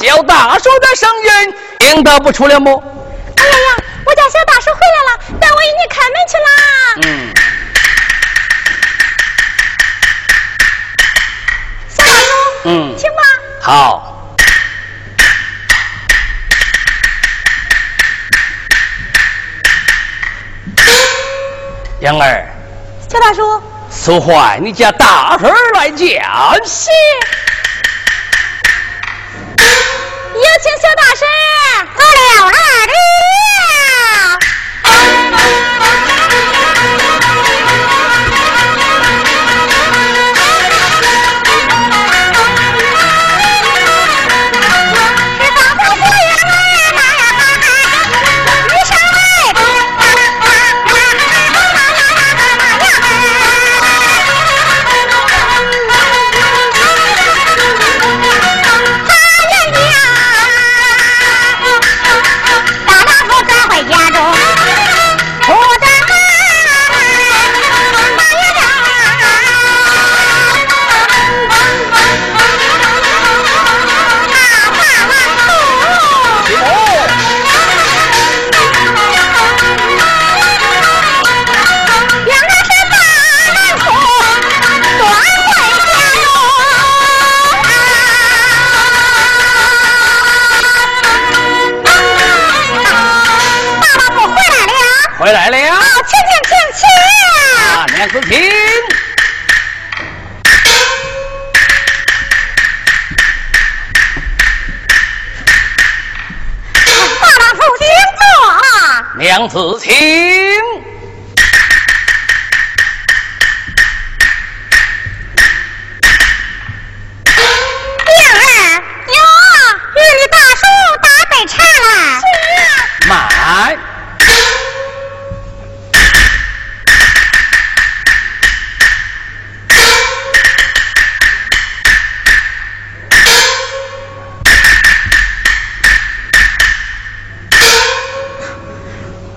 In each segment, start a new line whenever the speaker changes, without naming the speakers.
小大叔的声音听得不出了么？
哎呀呀，我家小大叔回来了，带我给你开门去啦。
嗯。
小大叔。
嗯。
请吧。
好。杨儿，
小大叔，
速唤你家大婶来见。
是，有请小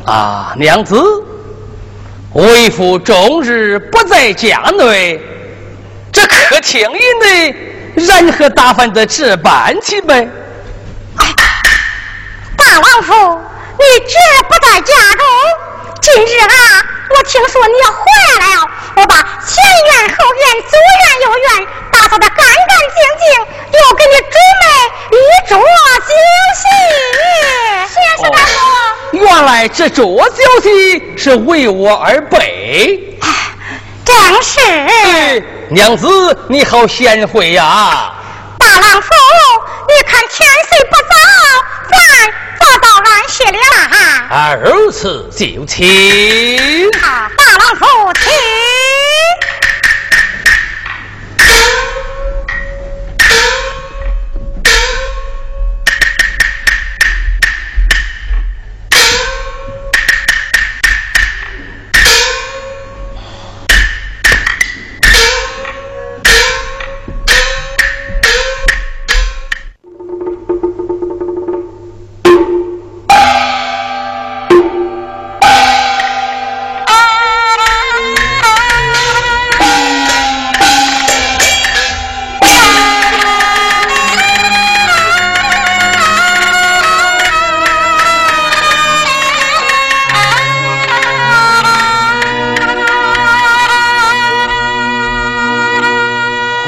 啊，娘子，为父终日不在家内，这客厅以内任何打饭的这般去
呗？大王府，你绝不在家中？今日啊，我听说你要回来了，我把前院、后院、左院、右院打扫的干干净净，又给你准备一桌酒席。
先生大叔。
原来这桌酒席是为我而备。
正是。
娘子，你好贤惠呀！
大郎夫，你看天色不早，咱早到俺歇了
二次就请。
大郎夫，请。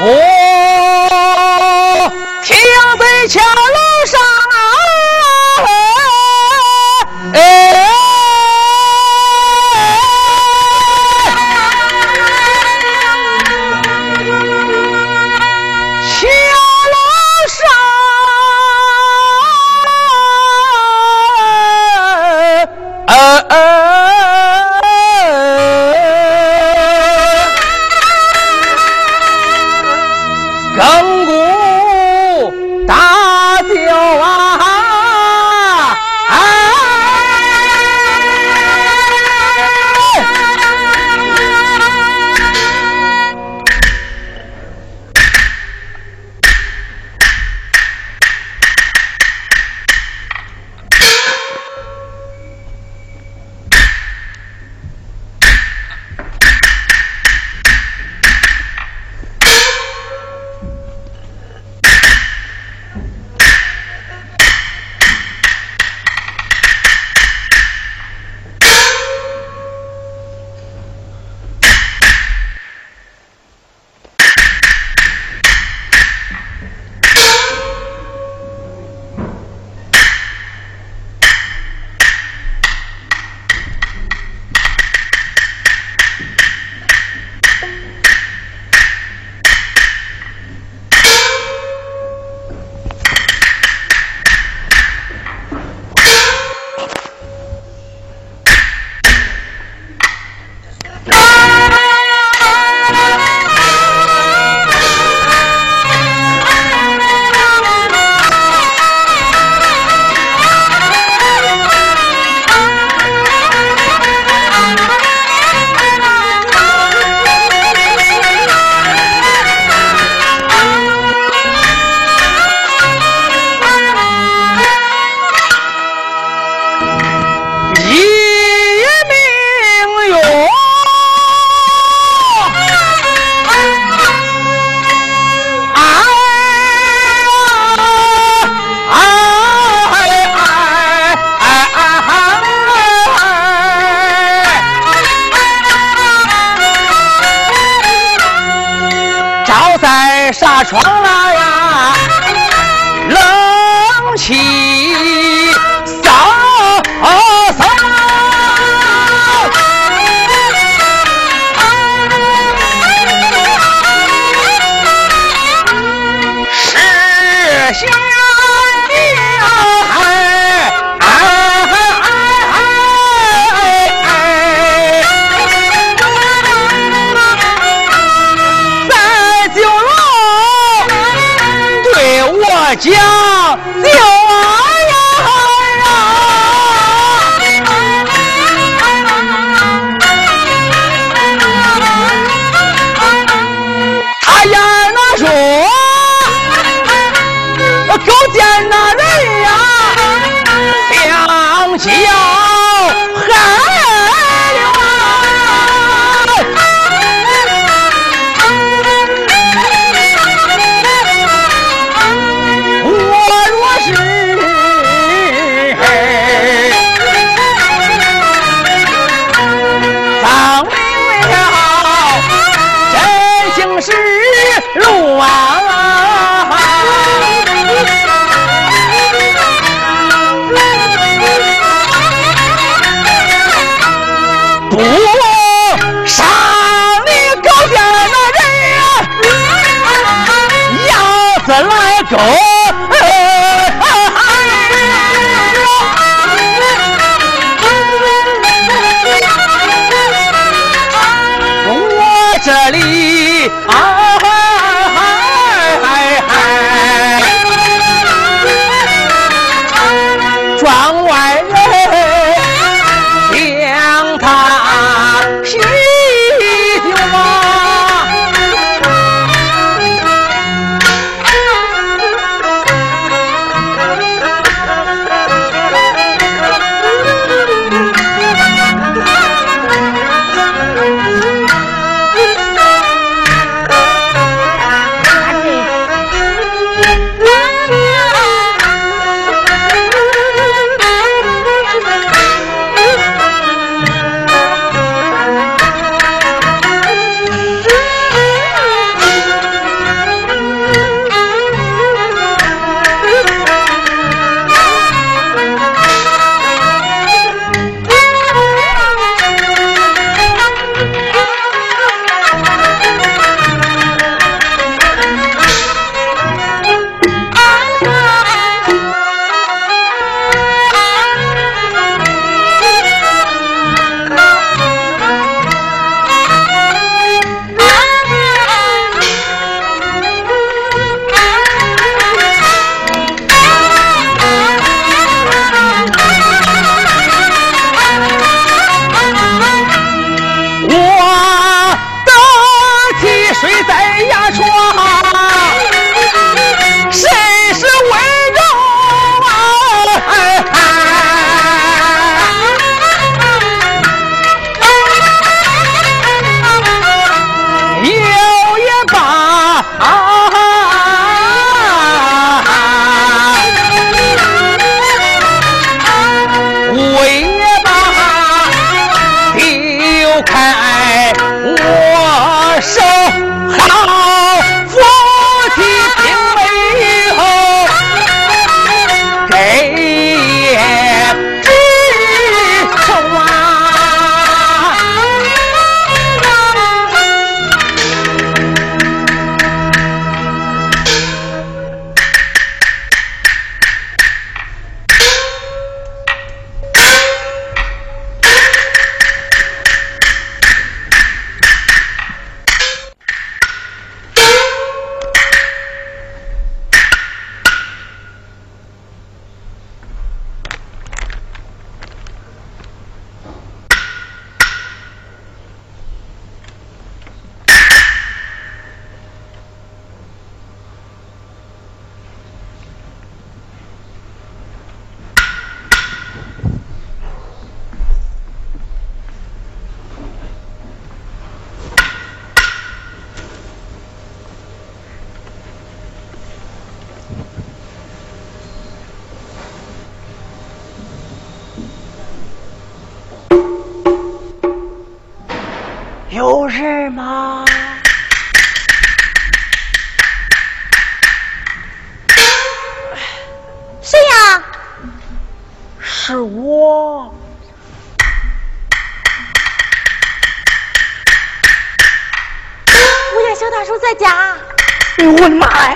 我听得敲谁呀？
是我。
我家小大叔在家。
哎呦我的妈呀！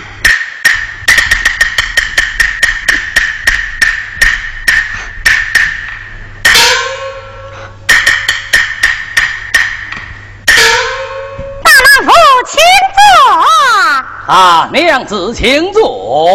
啊，娘子，请坐。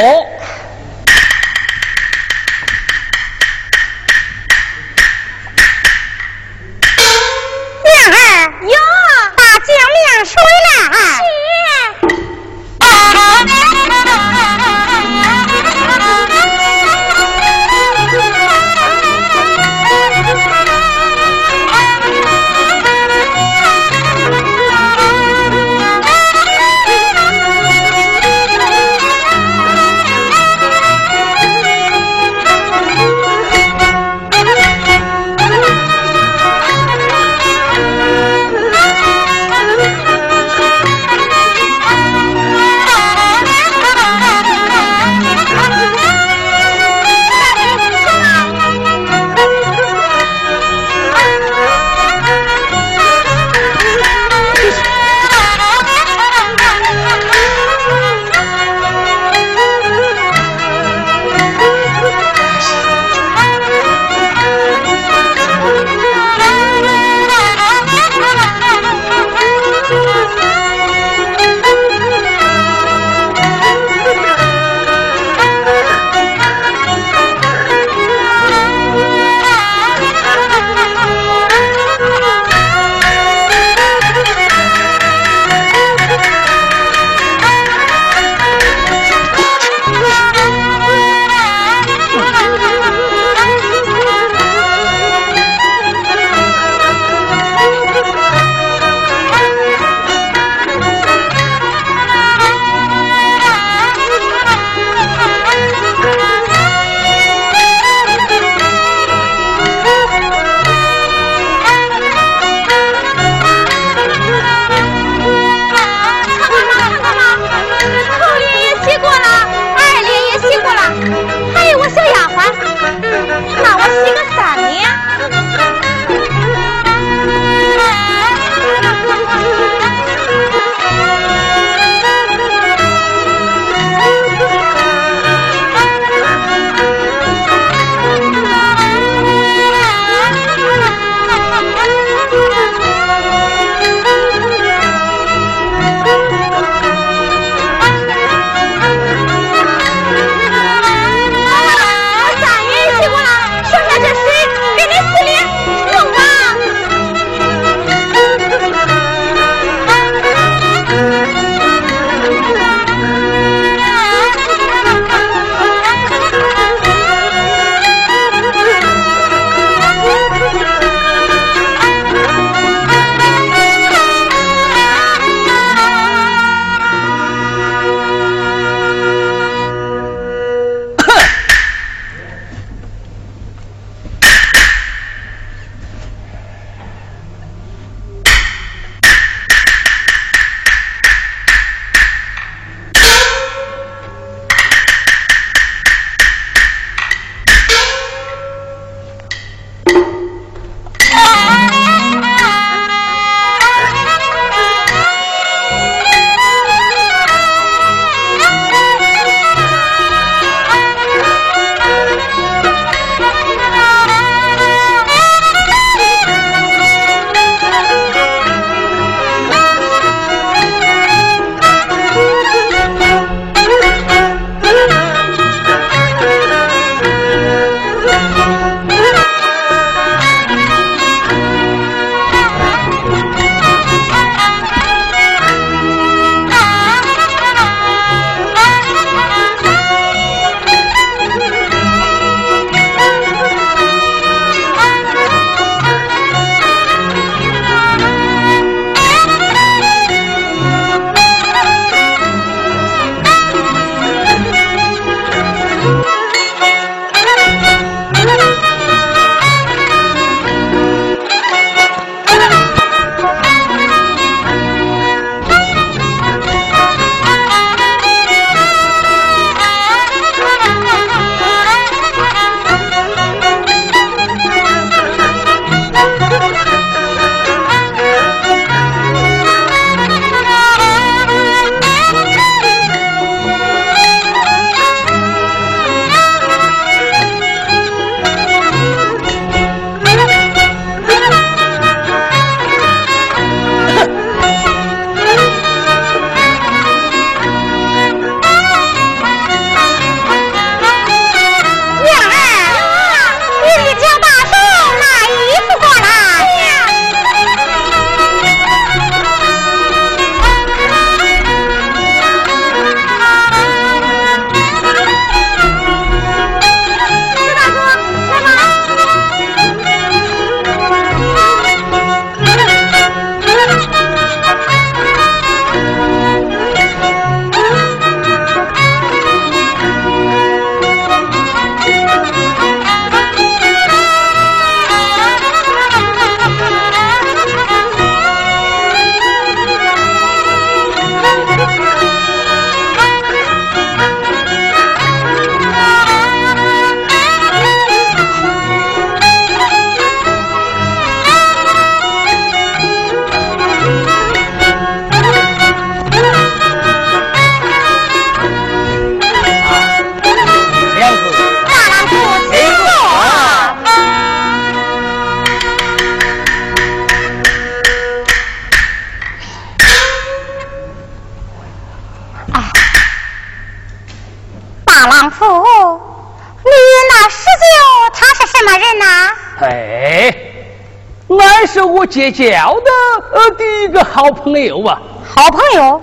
我结交的呃第一个好朋友啊。
好朋友，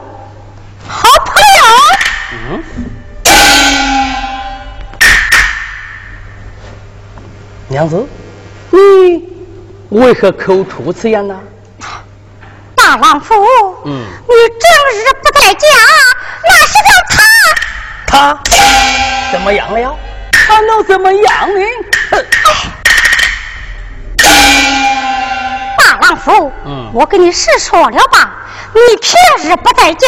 好朋友。
嗯。娘子，你为何口出此言呢？
大王府，
嗯，
你整日不在家，那是叫
他？他怎么样了？他能怎么样呢？
大王府，
嗯，
我跟你实说了吧，你平日不在家，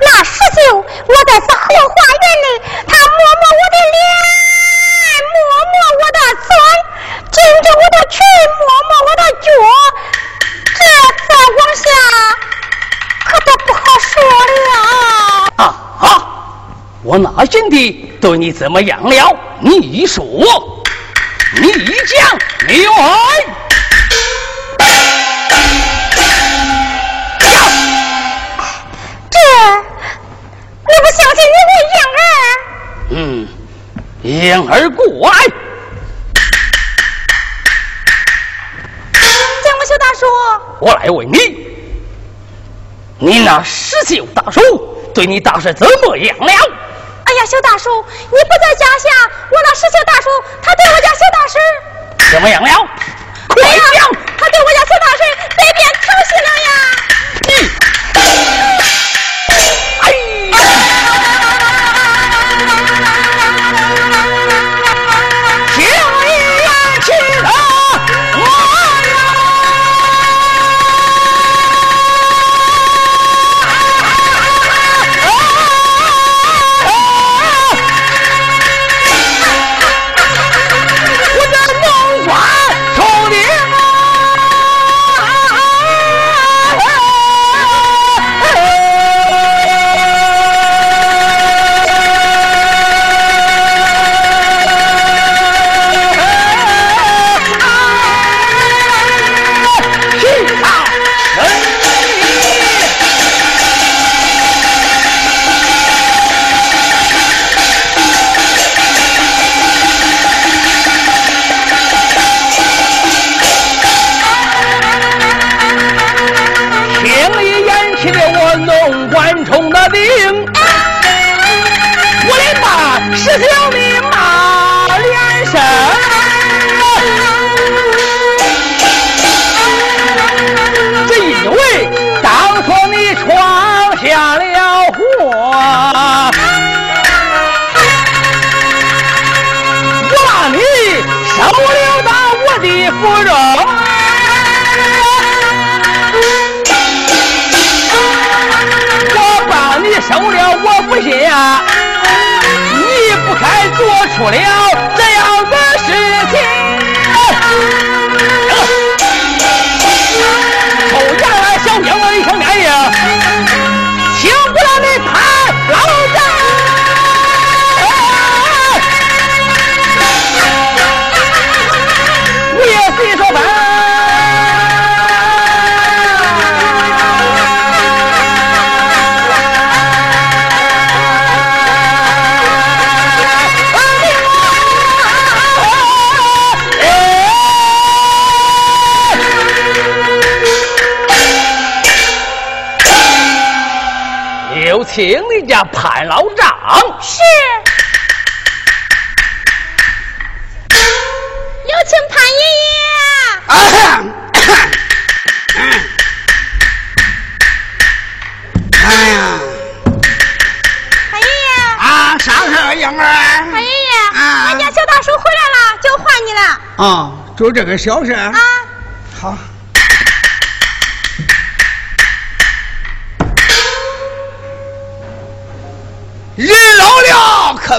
那十九我在这后花园里，他摸摸我的脸，摸摸我的嘴。紧着我的裙，摸摸我的脚，这再往下可都不好说了。
啊啊！我哪见的对你怎么样了？你一说，你一讲，你来。
不相信你会婴儿。
嗯，婴儿过来。我来问你，你那十九大叔对你倒是怎么样了？
哎呀，小大叔，你不在家下，我那十九大叔他对我家小大婶
怎么样了？快讲！
他对我家小大婶被变调戏了
请你家潘老丈
是，有请潘爷爷。
哎呀，
潘爷爷
啊，啥事儿，英儿？
潘爷爷，俺家小大叔回来了，就换你了。
啊，就这个小事啊，好。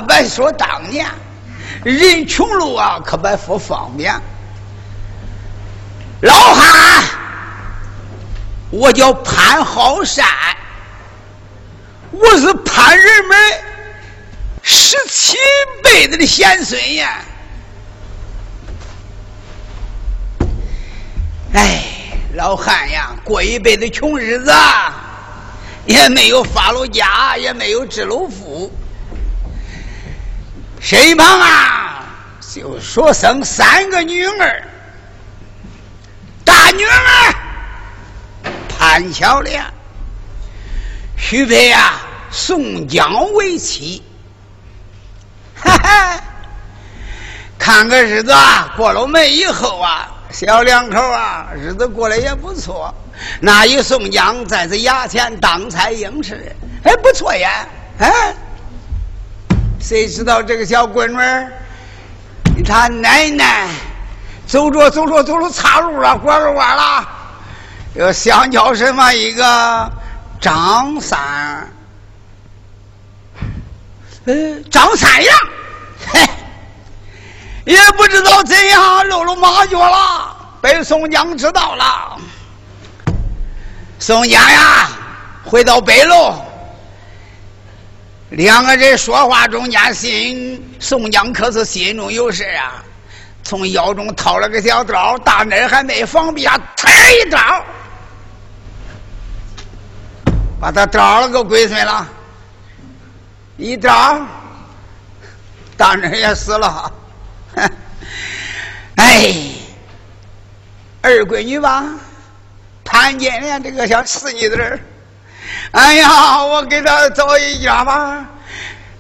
别说当年，人穷路啊可别说方便。老汉，我叫潘好山，我是潘仁美十七辈子的贤孙呀。哎，老汉呀，过一辈子穷日子。也没有发了家，也没有致了富。身旁啊，就说生三个女儿，大女儿潘小莲，许配啊宋江为妻。哈哈，看个日子啊，过了门以后啊，小两口啊，日子过得也不错。那一宋江在这衙前当差应试，哎，不错呀，哎。谁知道这个小闺女儿，他奶奶走着走着走着岔路了，拐了弯了，又想叫什么一个张三，呃，张三呀，嘿，也不知道怎样露了马脚了，被宋江知道了。宋江呀，回到北楼。两个人说话中间，心宋江可是心中有事啊！从腰中掏了个小刀，大妮还没防备啊，呲一刀，把他刀了个龟孙了。一刀，大妮也死了。哎，二闺女吧，潘金莲这个小死女子。哎呀，我给他找一家吧，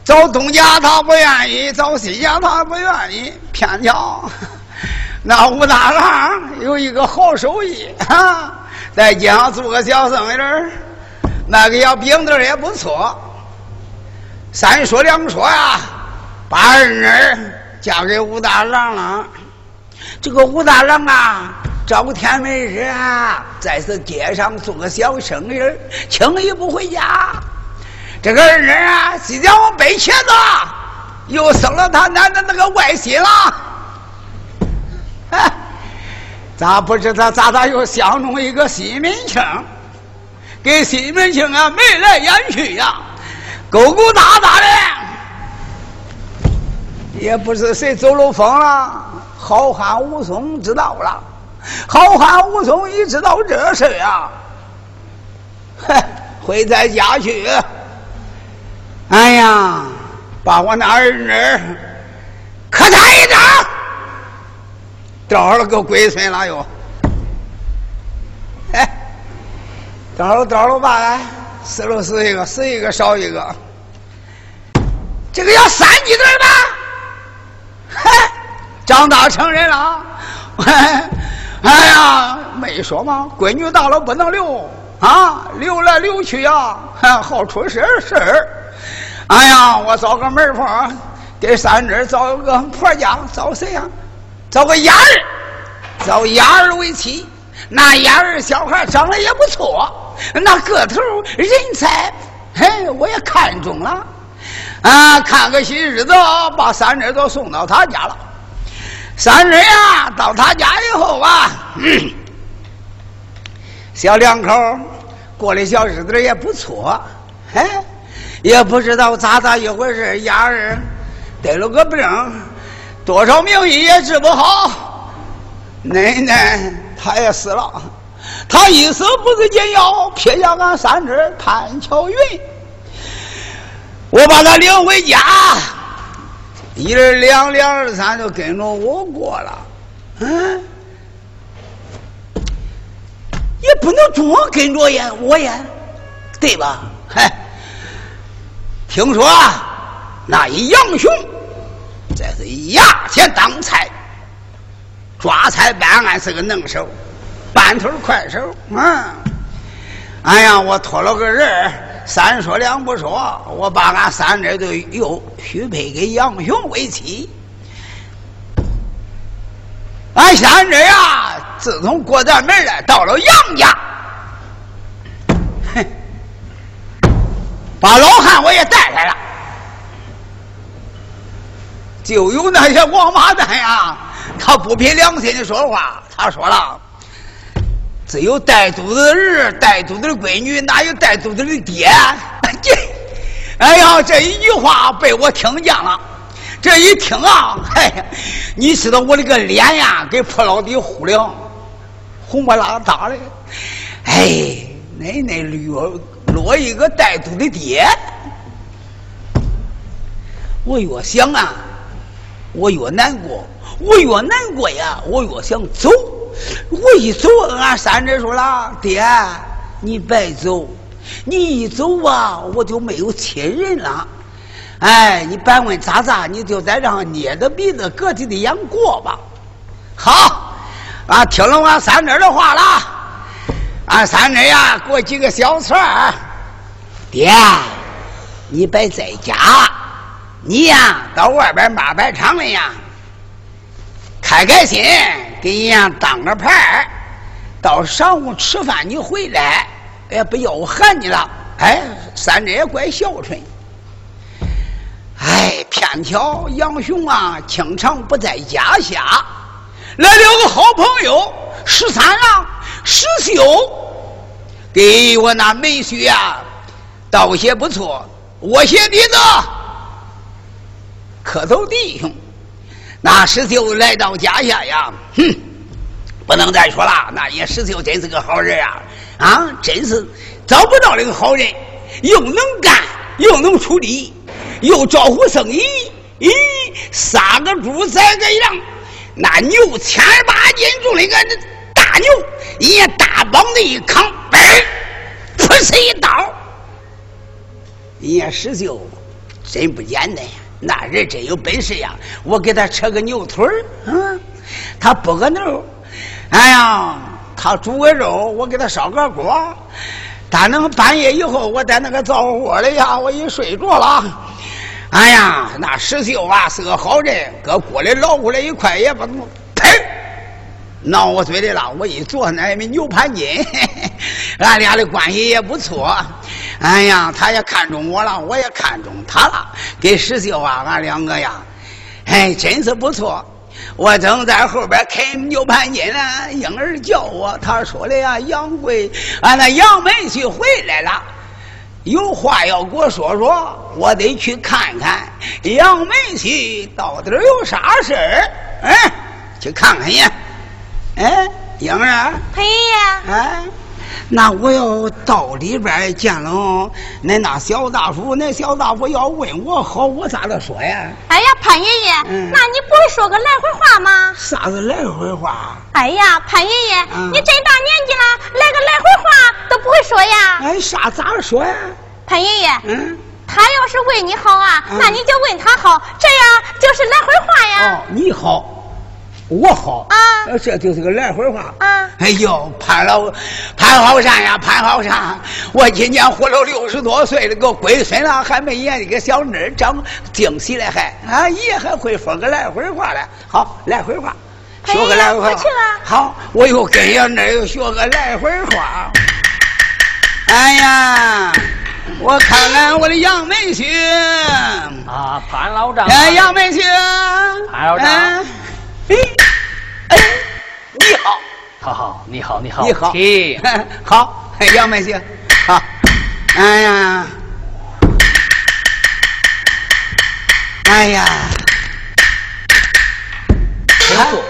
找东家他不愿意，找西家他不愿意，偏巧 那武大郎有一个好手艺啊，在街上做个小生意人，那个小饼子也不错。三说两说呀，把二女嫁给武大郎了。这个武大郎啊。找天没日啊，在这街上做个小生意，轻易不回家。这个儿啊，即将我背茄子，又生了他奶奶那个外心了。哎，咋不知道咋咋又相中一个西门庆？给西门庆啊眉来眼去呀，勾勾搭搭的，也不知谁走漏风了。好汉武松知道了。好汉武松一知道这事啊，哼，回在家去。哎呀，把我那儿女可他一掌，招了个龟孙了又。哎，找了找了吧，死了死一个，死一个少一个。这个要三级子吧？嗨，长大成人了。哎呀，没说吗？闺女大了不能留啊，留来留去呀，还 好出事事儿。哎呀，我找个媒婆，给三侄找个婆家，找谁呀？找个丫儿，找丫儿为妻。那丫儿小孩长得也不错，那个头人才，嘿，我也看中了。啊，看个新日子，把三侄都送到他家了。三人呀，到他家以后啊，小两口过的小日子也不错，哎，也不知道咋咋一回事，丫儿得了个病，多少名医也治不好，奶奶他也死了，他一死不是紧要，撇下俺三侄潘巧云，我把他领回家。一二两，两二三，就跟着我过了，嗯，也不能总跟着呀，我呀，对吧？嗨，听说那一杨雄这是衙前当差，抓差办案是个能手，半头快手，嗯，哎呀，我托了个人三说两不说，我把俺三侄就又许配给杨雄为妻。俺三侄呀，自从过咱门来，到了杨家，哼，把老汉我也带来了。就有那些王八蛋呀，他不凭良心的说话，他说了。只有带肚子的儿，带肚子的闺女，哪有带肚子的爹？这哎呀，这一句话被我听见了。这一听啊，哎，你知道我这个脸呀，给破老底糊了，红不拉大的。哎，奶奶落落一个带肚的爹，我越想啊，我越难过，我越难过呀，我越想走。我一走，俺三侄说了：“爹，你别走，你一走啊，我就没有亲人了。哎，你别问咋咋，你就在这捏着鼻子咯叽的养过吧。”好，俺听了俺三侄的话了，俺三侄呀，给我几个小菜儿。爹，你别在家，你呀到外边马白场里呀，开开心，给人家当个牌儿。到晌午吃饭你回来，也不要我喊你了。哎，三侄也怪孝顺。哎，偏巧杨雄啊，经常不在家下。来了个好朋友，十三郎石秀，给我那妹婿啊道谢不错。我谢弟子，磕头弟兄。那石秀来到家下呀，哼，不能再说了。那也石秀真是个好人啊，啊，真是找不到那个好人，又能干又能出力，又招呼生意，咦，杀个猪宰个羊。那牛千八斤重的个大牛，人家大膀子一扛，嘣，噗呲一刀。人家石秀真不简单呀，那人真有本事呀！我给他扯个牛腿儿，嗯，他剥个牛，哎呀，他煮个肉，我给他烧个锅。他能半夜以后，我在那个灶火窝里呀，我一睡着了。哎呀，那石秀啊是个好人，搁锅里捞过来一块也不怎么，呸，闹我嘴里了。我一坐那也没牛盘筋，俺俩的关系也不错。哎呀，他也看中我了，我也看中他了。给石秀啊，俺两个呀，哎，真是不错。我正在后边啃牛盘筋呢，婴儿叫我，他说的呀，杨贵，俺那杨梅去回来了。有话要给我说说，我得去看看杨梅去到底有啥事儿。哎，去看看去。哎，英儿，
裴爷爷，
哎，那我要到里边见了恁那小大夫，那小大夫要问我好，我咋的说呀？
哎呀，潘爷爷，
嗯
那你不会说个来回话吗？
啥子来回话？
哎呀，潘爷爷，
嗯
你真大年纪了，来个来回话都不会说呀？
哎，啥咋说呀？
潘爷爷，
嗯，
他要是为你好啊，
嗯
那你就问他好，这样就是来回话呀。
哦，你好，我好
啊
呃这就是个来回话。
啊，
哎呦，潘老潘好山呀，潘好山！我今年活了六十多岁了，个龟孙了还没演一个小妮儿长惊喜了还啊爷还会说个来回话了。好，来回话，
哎
说个来回话。
我去了
好，我又跟小妮儿又学个来回话。哎呀，我看看我的杨梅婿。
啊，潘老丈，
哎，杨梅婿。
潘老丈
哎哎哎，你好。
好好，你好，你好，
你好
请，
好，杨梅婿，好，哎呀，哎呀，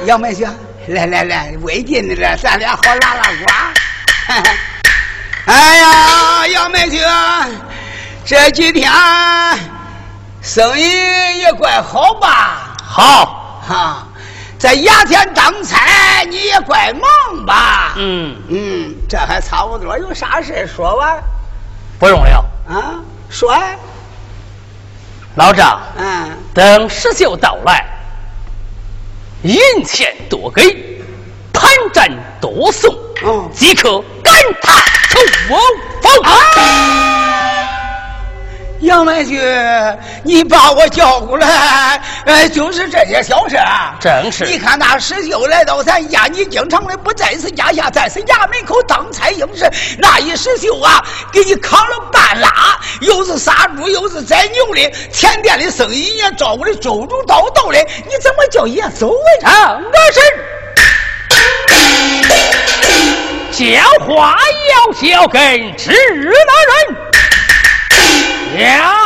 杨梅婿，来来来，围巾的了，咱俩好拉拉呱。哎呀，杨梅姐，这几天生意也怪好吧？
好，
哈，在衙田当差，你也怪忙吧？
嗯，
嗯，这还差不多，有啥事说吧？
不用了，
啊，说，
老张，
嗯，
等石秀到来，银钱多给，盘缠多送，
哦。
即可赶他出我房。
杨梅婿，你把我叫过来，呃，就是这些小事啊。
正是
你看那石秀来到咱家，你经常的不在是家下，在是衙门口当差应是。那一石秀啊，给你扛了半拉，又是杀猪又是宰牛的，前店的生意也照顾的周周到到的，你怎么叫爷走啊？
啊，我是讲话要交跟知的人，要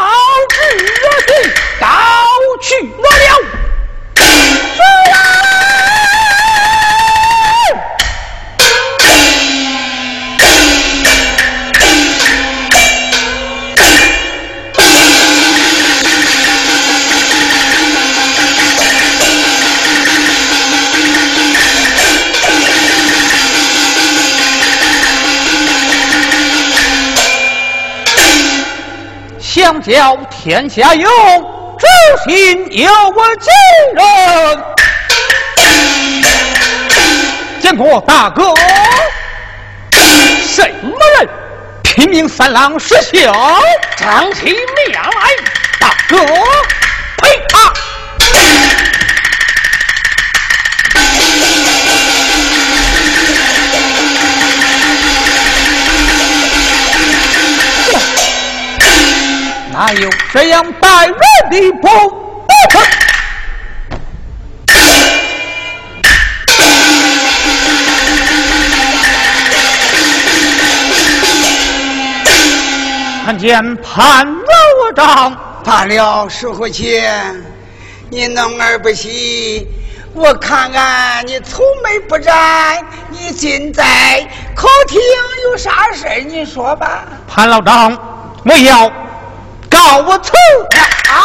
叫天下有，知心有我几人？见过大哥，
什么人？
平民三郎石秀，
长起面来，
大哥，
呸！啊！
哪有这样待人的不不成？看见潘老丈，
罢了，石虎旗，你弄而不喜，我看看你愁眉不展，你今在客厅有啥事儿你说吧。
潘老丈，我要告我辞。
啊！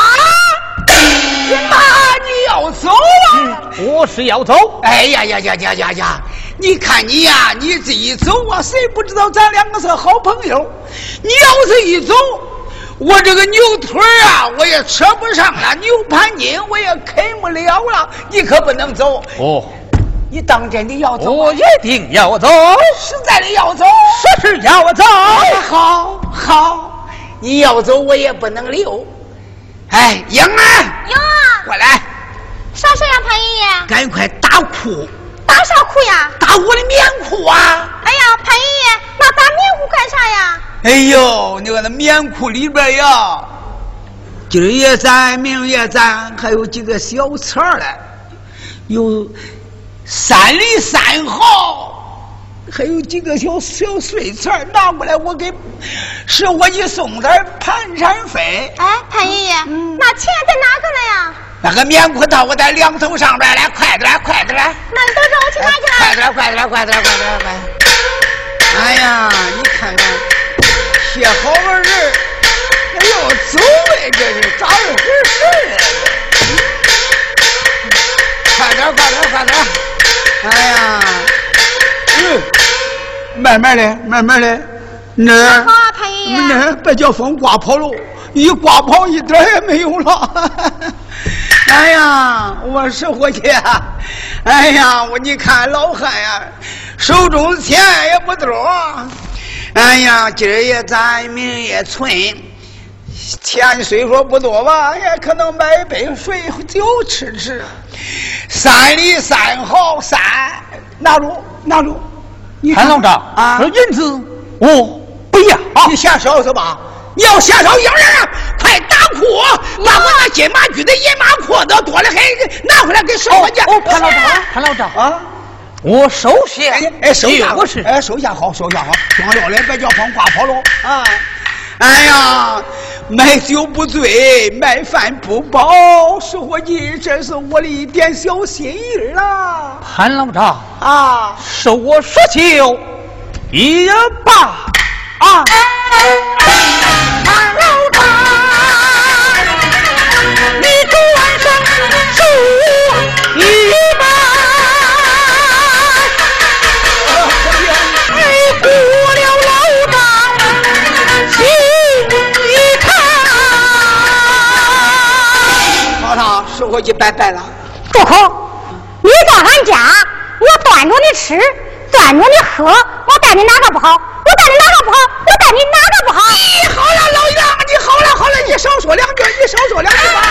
你妈，你要走啊？
我是要走。
哎呀呀呀呀呀呀！你看你呀，你这一走啊，谁不知道咱两个是好朋友？你要是一走，我这个牛腿啊，我也扯不上了；牛盘筋我也啃不了了。你可不能走。
哦，
你当真的要走？
我一定要走，
实在的要走，
说是要走。
好，好，你要走我也不能留。哎，英儿，
哟，
过来，
啥事呀，潘爷爷？
赶快打裤，
打啥裤呀？
打我的棉裤啊！
哎呀，潘爷爷，那打棉裤干啥呀？
哎呦，你看那棉裤里边呀，今儿也攒，明儿也攒，还有几个小钱儿嘞，有三里三毫，还有几个小小碎钱儿拿过来，我给是我去送点儿盘缠费。
哎，潘爷爷，那钱在哪个了呀？
那个棉裤套我在两头上边来，快点来，快点来！
那你等着，我去拿去
快点来，快点来，快点来，快点来，快！哎呀，你看看，写好个人要走哎，这是咋回事？快点，快点，快点！哎呀，嗯，慢慢的，慢慢的，那
好啊，潘爷爷。
那别叫风刮跑了，一刮跑一点也没有了。哎呀，我是伙计，哎呀，我你看老汉呀，手中钱也不多，哎呀，今儿也攒，明儿也存，钱虽说不多吧，也可能买一杯水酒吃吃。三里三好三，拿住，拿住。
潘老张，
啊
说银子我不要。
你下手是吧？你要下手，有人啊！快打库，把我那金马驹的银马裤子多了很拿回来给收回去。
哦，潘老长，潘老长，
啊！
我收下。
哎哎，收下
我是
哎，收下好，收下好，装料来别叫风刮跑了啊！哎呀，买酒不醉，买饭不饱，石伙计，这是我的一点小心意啦！
潘老丈，
啊，
是我十九也罢啊。
潘老
唐，石伙计拜拜了。
住口！你在俺家，我端着你吃，端着你喝，我带你哪个不好？我带你哪个不好？我带你哪个不好？
你好了，老杨，你好了，好了，你少说两句，你少说两句吧。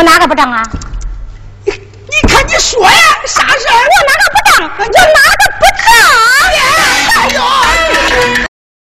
我哪个不当啊？你你看你说呀，啥事？我哪个不当？我哪个不当？哎呦！